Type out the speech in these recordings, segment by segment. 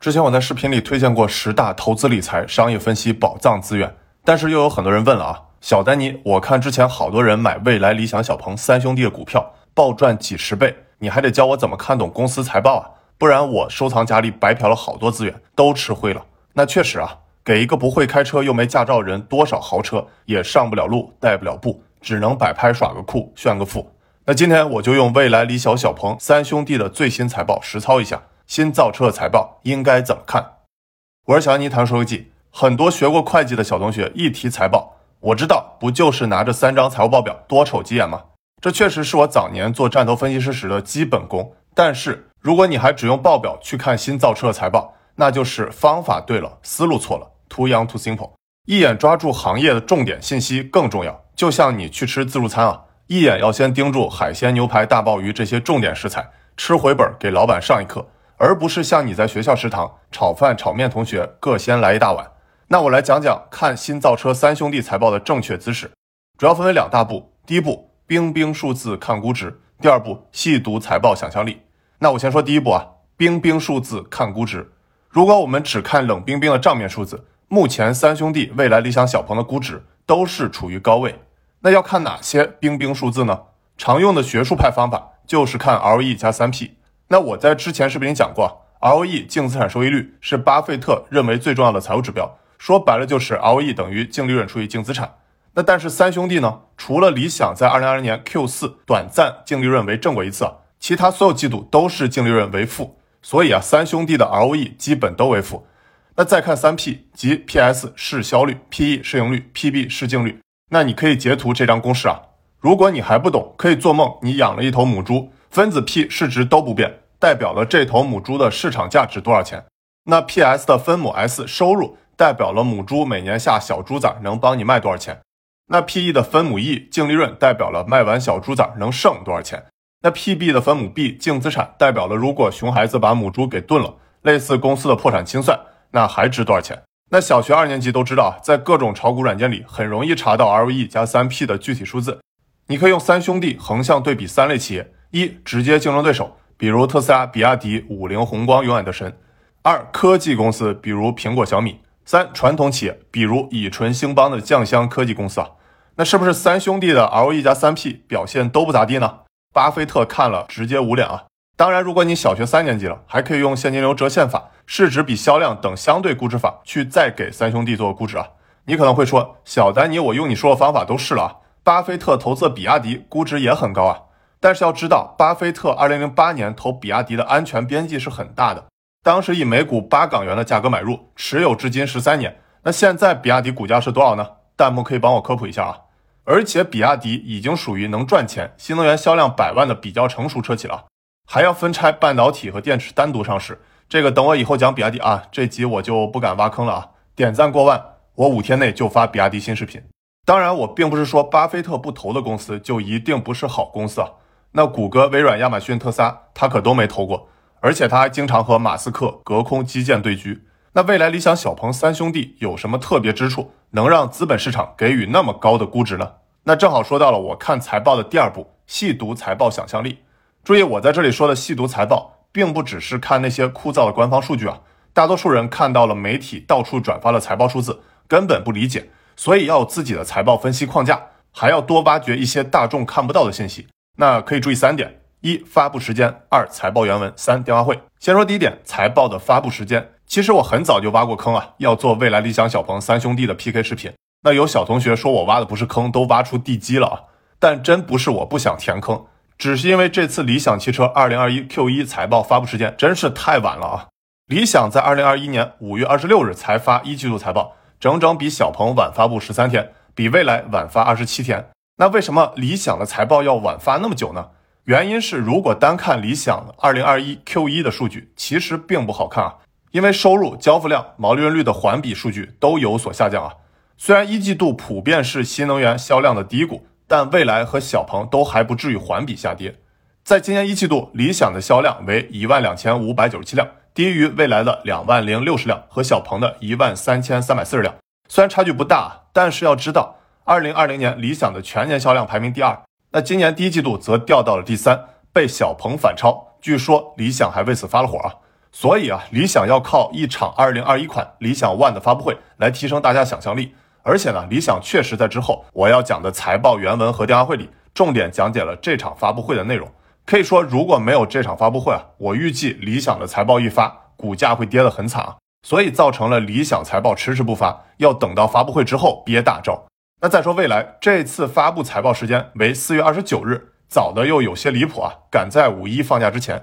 之前我在视频里推荐过十大投资理财、商业分析宝藏资源，但是又有很多人问了啊，小丹尼，我看之前好多人买未来、理想、小鹏三兄弟的股票，暴赚几十倍，你还得教我怎么看懂公司财报啊，不然我收藏夹里白嫖了好多资源，都吃灰了。那确实啊，给一个不会开车又没驾照人，多少豪车也上不了路，带不了步，只能摆拍耍个酷，炫个富。那今天我就用未来、理想、小鹏三兄弟的最新财报实操一下。新造车的财报应该怎么看？我是小安妮谈收记。很多学过会计的小同学一提财报，我知道不就是拿着三张财务报表多瞅几眼吗？这确实是我早年做战投分析师时的基本功。但是如果你还只用报表去看新造车的财报，那就是方法对了，思路错了。Too young, too simple。一眼抓住行业的重点信息更重要。就像你去吃自助餐啊，一眼要先盯住海鲜、牛排、大鲍鱼这些重点食材，吃回本给老板上一课。而不是像你在学校食堂炒饭、炒面，同学各先来一大碗。那我来讲讲看新造车三兄弟财报的正确姿势，主要分为两大步：第一步，冰冰数字看估值；第二步，细读财报想象力。那我先说第一步啊，冰冰数字看估值。如果我们只看冷冰冰的账面数字，目前三兄弟未来、理想、小鹏的估值都是处于高位。那要看哪些冰冰数字呢？常用的学术派方法就是看 ROE 加三 P。那我在之前视频里讲过，ROE 净资产收益率是巴菲特认为最重要的财务指标，说白了就是 ROE 等于净利润除以净资产。那但是三兄弟呢，除了理想在二零二零年 Q 四短暂净利润为正过一次，其他所有季度都是净利润为负，所以啊，三兄弟的 ROE 基本都为负。那再看三 P，即 PS 市销率、PE 市盈率、PB 市净率，那你可以截图这张公式啊。如果你还不懂，可以做梦，你养了一头母猪。分子 P 市值都不变，代表了这头母猪的市场价值多少钱？那 PS 的分母 S 收入代表了母猪每年下小猪崽能帮你卖多少钱？那 PE 的分母 E 净利润代表了卖完小猪崽能剩多少钱？那 PB 的分母 B 净资产代表了如果熊孩子把母猪给炖了，类似公司的破产清算，那还值多少钱？那小学二年级都知道，在各种炒股软件里很容易查到 ROE 加三 P 的具体数字，你可以用三兄弟横向对比三类企业。一直接竞争对手，比如特斯拉、比亚迪、五菱宏光、永远的神；二科技公司，比如苹果、小米；三传统企业，比如以纯兴邦的酱香科技公司啊。那是不是三兄弟的 ROE 加三 P 表现都不咋地呢？巴菲特看了直接捂脸啊！当然，如果你小学三年级了，还可以用现金流折现法、市值比销量等相对估值法去再给三兄弟做估值啊。你可能会说，小丹尼，我用你说的方法都试了啊，巴菲特投资比亚迪估值也很高啊。但是要知道，巴菲特二零零八年投比亚迪的安全边际是很大的，当时以每股八港元的价格买入，持有至今十三年。那现在比亚迪股价是多少呢？弹幕可以帮我科普一下啊！而且比亚迪已经属于能赚钱、新能源销量百万的比较成熟车企了，还要分拆半导体和电池单独上市。这个等我以后讲比亚迪啊，这集我就不敢挖坑了啊！点赞过万，我五天内就发比亚迪新视频。当然，我并不是说巴菲特不投的公司就一定不是好公司啊。那谷歌、微软、亚马逊、特斯拉，他可都没投过，而且他还经常和马斯克隔空基建对狙。那未来、理想、小鹏三兄弟有什么特别之处，能让资本市场给予那么高的估值呢？那正好说到了我看财报的第二步，细读财报想象力。注意，我在这里说的细读财报，并不只是看那些枯燥的官方数据啊。大多数人看到了媒体到处转发的财报数字，根本不理解，所以要有自己的财报分析框架，还要多挖掘一些大众看不到的信息。那可以注意三点：一、发布时间；二、财报原文；三、电话会。先说第一点，财报的发布时间。其实我很早就挖过坑啊，要做未来、理想、小鹏三兄弟的 PK 视频。那有小同学说我挖的不是坑，都挖出地基了啊！但真不是我不想填坑，只是因为这次理想汽车2021 Q1 财报发布时间真是太晚了啊！理想在2021年5月26日才发一季度财报，整整比小鹏晚发布十三天，比未来晚发二十七天。那为什么理想的财报要晚发那么久呢？原因是，如果单看理想二零二一 Q 一的数据，其实并不好看啊。因为收入、交付量、毛利润率的环比数据都有所下降啊。虽然一季度普遍是新能源销量的低谷，但未来和小鹏都还不至于环比下跌。在今年一季度，理想的销量为一万两千五百九十七辆，低于未来的两万零六十辆和小鹏的一万三千三百四十辆。虽然差距不大，但是要知道。二零二零年理想的全年销量排名第二，那今年第一季度则掉到了第三，被小鹏反超。据说理想还为此发了火啊！所以啊，理想要靠一场2021款理想 ONE 的发布会来提升大家想象力。而且呢，理想确实在之后我要讲的财报原文和电话会里，重点讲解了这场发布会的内容。可以说，如果没有这场发布会啊，我预计理想的财报一发，股价会跌得很惨啊。所以造成了理想财报迟迟不发，要等到发布会之后憋大招。那再说未来这次发布财报时间为四月二十九日，早的又有些离谱啊，赶在五一放假之前。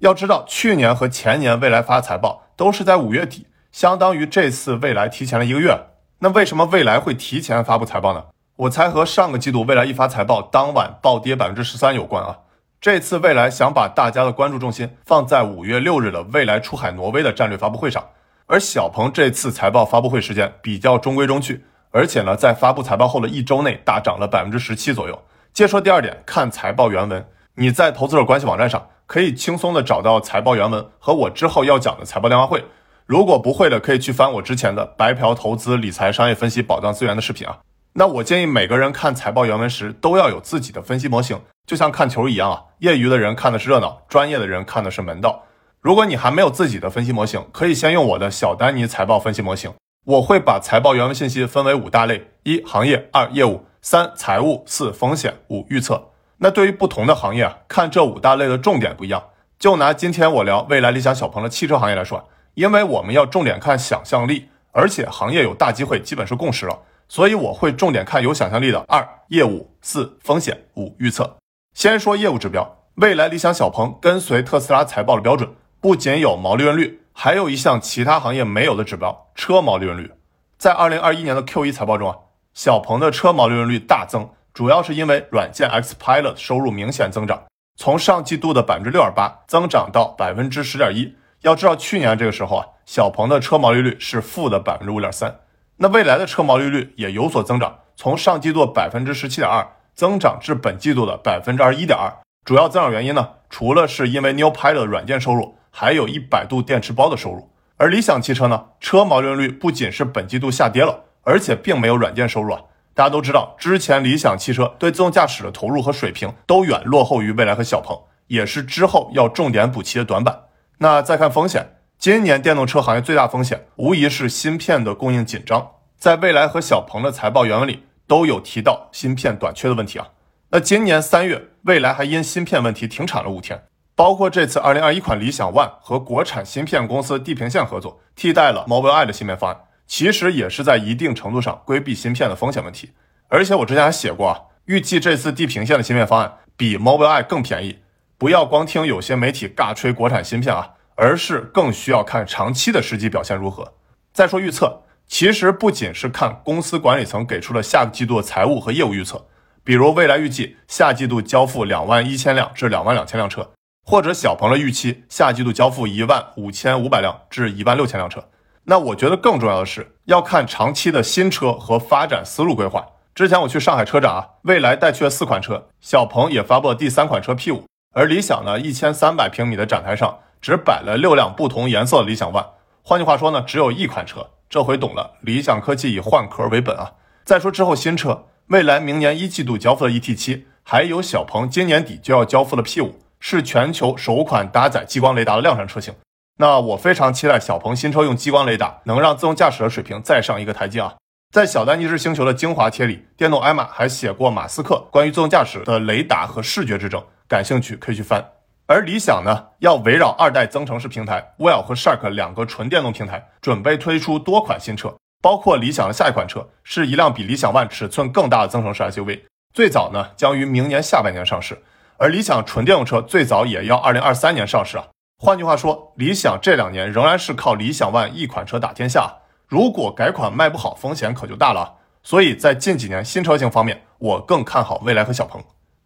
要知道，去年和前年未来发财报都是在五月底，相当于这次未来提前了一个月。那为什么未来会提前发布财报呢？我猜和上个季度未来一发财报当晚暴跌百分之十三有关啊。这次未来想把大家的关注重心放在五月六日的未来出海挪威的战略发布会上，而小鹏这次财报发布会时间比较中规中矩，而且呢，在发布财报后的一周内大涨了百分之十七左右。接说第二点，看财报原文，你在投资者关系网站上。可以轻松的找到财报原文和我之后要讲的财报电话会。如果不会的，可以去翻我之前的白嫖投资理财商业分析保障资源的视频啊。那我建议每个人看财报原文时都要有自己的分析模型，就像看球一样啊。业余的人看的是热闹，专业的人看的是门道。如果你还没有自己的分析模型，可以先用我的小丹尼财报分析模型。我会把财报原文信息分为五大类：一、行业；二、业务；三、财务；四、风险；五、预测。那对于不同的行业啊，看这五大类的重点不一样。就拿今天我聊未来理想小鹏的汽车行业来说，因为我们要重点看想象力，而且行业有大机会，基本是共识了，所以我会重点看有想象力的二业务、四风险、五预测。先说业务指标，未来理想小鹏跟随特斯拉财报的标准，不仅有毛利润率，还有一项其他行业没有的指标——车毛利润率。在二零二一年的 Q 一财报中啊，小鹏的车毛利润率大增。主要是因为软件 XPilot 收入明显增长，从上季度的百分之六点八增长到百分之十点一。要知道去年这个时候啊，小鹏的车毛利率是负的百分之五点三。那未来的车毛利率也有所增长，从上季度百分之十七点二增长至本季度的百分之二十一点二。主要增长原因呢，除了是因为 New Pilot 软件收入，还有一百度电池包的收入。而理想汽车呢，车毛利率不仅是本季度下跌了，而且并没有软件收入啊。大家都知道，之前理想汽车对自动驾驶的投入和水平都远落后于蔚来和小鹏，也是之后要重点补齐的短板。那再看风险，今年电动车行业最大风险无疑是芯片的供应紧张，在蔚来和小鹏的财报原文里都有提到芯片短缺的问题啊。那今年三月，蔚来还因芯片问题停产了五天，包括这次二零二一款理想 ONE 和国产芯片公司地平线合作，替代了 Mobileye 的芯片方案。其实也是在一定程度上规避芯片的风险问题，而且我之前还写过啊，预计这次地平线的芯片方案比 Mobileye 更便宜。不要光听有些媒体尬吹国产芯片啊，而是更需要看长期的实际表现如何。再说预测，其实不仅是看公司管理层给出了下个季度的财务和业务预测，比如未来预计下季度交付两万一千辆至两万两千辆车，或者小鹏的预期下季度交付一万五千五百辆至一万六千辆车。那我觉得更重要的是要看长期的新车和发展思路规划。之前我去上海车展啊，蔚来带去了四款车，小鹏也发布了第三款车 P5，而理想呢，一千三百平米的展台上只摆了六辆不同颜色的理想 ONE，换句话说呢，只有一款车。这回懂了，理想科技以换壳为本啊。再说之后新车，蔚来明年一季度交付的 ET7，还有小鹏今年底就要交付的 P5，是全球首款搭载激光雷达的量产车型。那我非常期待小鹏新车用激光雷达，能让自动驾驶的水平再上一个台阶啊！在小丹尼士星球的精华贴里，电动艾玛还写过马斯克关于自动驾驶的雷达和视觉之争，感兴趣可以去翻。而理想呢，要围绕二代增程式平台 Well 和 Shark 两个纯电动平台，准备推出多款新车，包括理想的下一款车是一辆比理想 ONE 尺寸更大的增程式 SUV，最早呢将于明年下半年上市，而理想纯电动车最早也要二零二三年上市啊。换句话说，理想这两年仍然是靠理想 ONE 一款车打天下。如果改款卖不好，风险可就大了。所以在近几年新车型方面，我更看好蔚来和小鹏。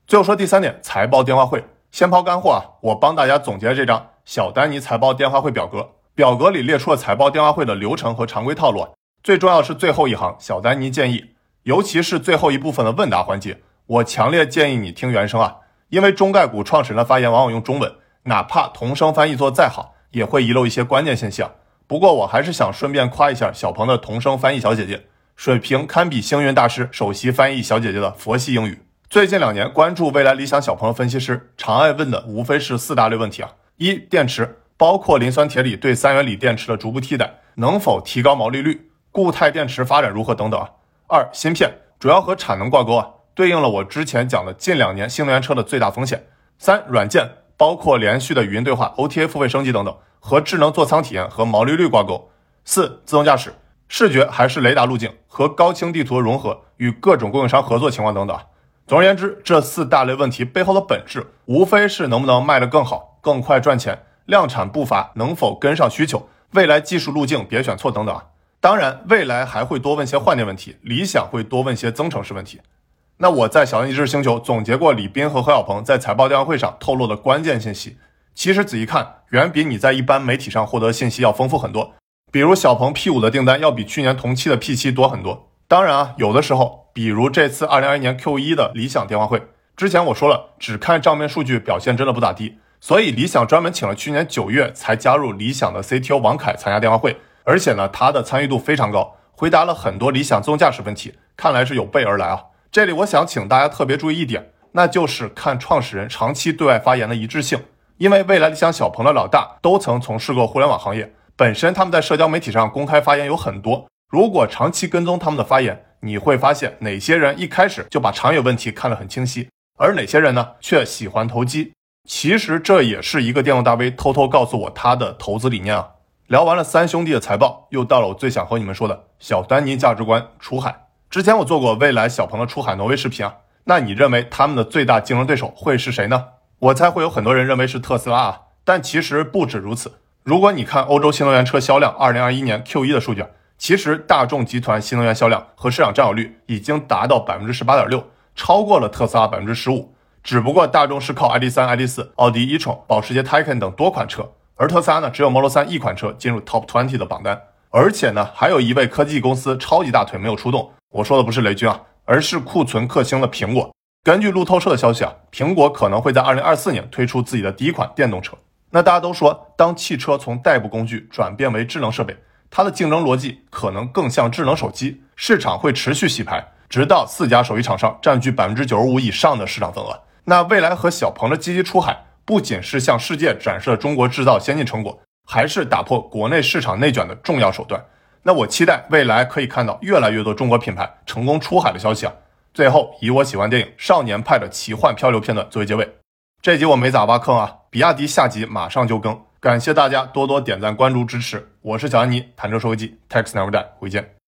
最后说第三点，财报电话会。先抛干货啊，我帮大家总结了这张小丹尼财报电话会表格，表格里列出了财报电话会的流程和常规套路。最重要是最后一行，小丹尼建议，尤其是最后一部分的问答环节，我强烈建议你听原声啊，因为中概股创始人的发言往往用中文。哪怕同声翻译做再好，也会遗漏一些关键信息。不过我还是想顺便夸一下小鹏的同声翻译小姐姐，水平堪比星云大师首席翻译小姐姐的佛系英语。最近两年关注未来理想小鹏的分析师，常爱问的无非是四大类问题啊：一、电池包括磷酸铁锂对三元锂电池的逐步替代，能否提高毛利率？固态电池发展如何等等啊？二、芯片主要和产能挂钩啊，对应了我之前讲的近两年新能源车的最大风险。三、软件包括连续的语音对话、OTA 付费升级等等，和智能座舱体验和毛利率挂钩。四、自动驾驶视觉还是雷达路径和高清地图的融合，与各种供应商合作情况等等。总而言之，这四大类问题背后的本质，无非是能不能卖得更好、更快赚钱，量产步伐能否跟上需求，未来技术路径别选错等等啊。当然，未来还会多问些换电问题，理想会多问些增程式问题。那我在小一知星球总结过李斌和何小鹏在财报电话会上透露的关键信息，其实仔细看，远比你在一般媒体上获得信息要丰富很多。比如小鹏 P 五的订单要比去年同期的 P 七多很多。当然啊，有的时候，比如这次二零二一年 Q 一的理想电话会，之前我说了，只看账面数据表现真的不咋地，所以理想专门请了去年九月才加入理想的 CTO 王凯参加电话会。而且呢，他的参与度非常高，回答了很多理想自动驾驶问题，看来是有备而来啊。这里我想请大家特别注意一点，那就是看创始人长期对外发言的一致性。因为未来理想小鹏的老大都曾从事过互联网行业，本身他们在社交媒体上公开发言有很多。如果长期跟踪他们的发言，你会发现哪些人一开始就把长远问题看得很清晰，而哪些人呢却喜欢投机。其实这也是一个电动大 V 偷偷告诉我他的投资理念啊。聊完了三兄弟的财报，又到了我最想和你们说的小丹尼价值观出海。之前我做过未来小鹏的出海挪威视频啊，那你认为他们的最大竞争对手会是谁呢？我猜会有很多人认为是特斯拉啊，但其实不止如此。如果你看欧洲新能源车销量二零二一年 Q 一的数据，其实大众集团新能源销量和市场占有率已经达到百分之十八点六，超过了特斯拉百分之十五。只不过大众是靠 ID 三、ID 四、奥迪 e-tron、保时捷 Taycan 等多款车。而特斯拉呢，只有 Model 3一款车进入 Top 20的榜单，而且呢，还有一位科技公司超级大腿没有出动。我说的不是雷军啊，而是库存克星的苹果。根据路透社的消息啊，苹果可能会在2024年推出自己的第一款电动车。那大家都说，当汽车从代步工具转变为智能设备，它的竞争逻辑可能更像智能手机，市场会持续洗牌，直到四家手机厂商占据百分之九十五以上的市场份额。那未来和小鹏的积极出海。不仅是向世界展示了中国制造先进成果，还是打破国内市场内卷的重要手段。那我期待未来可以看到越来越多中国品牌成功出海的消息啊！最后，以我喜欢电影《少年派的奇幻漂流》片段作为结尾。这集我没咋挖坑啊，比亚迪下集马上就更，感谢大家多多点赞、关注、支持。我是小安妮，谈车说科技，Tax Never Die，回见。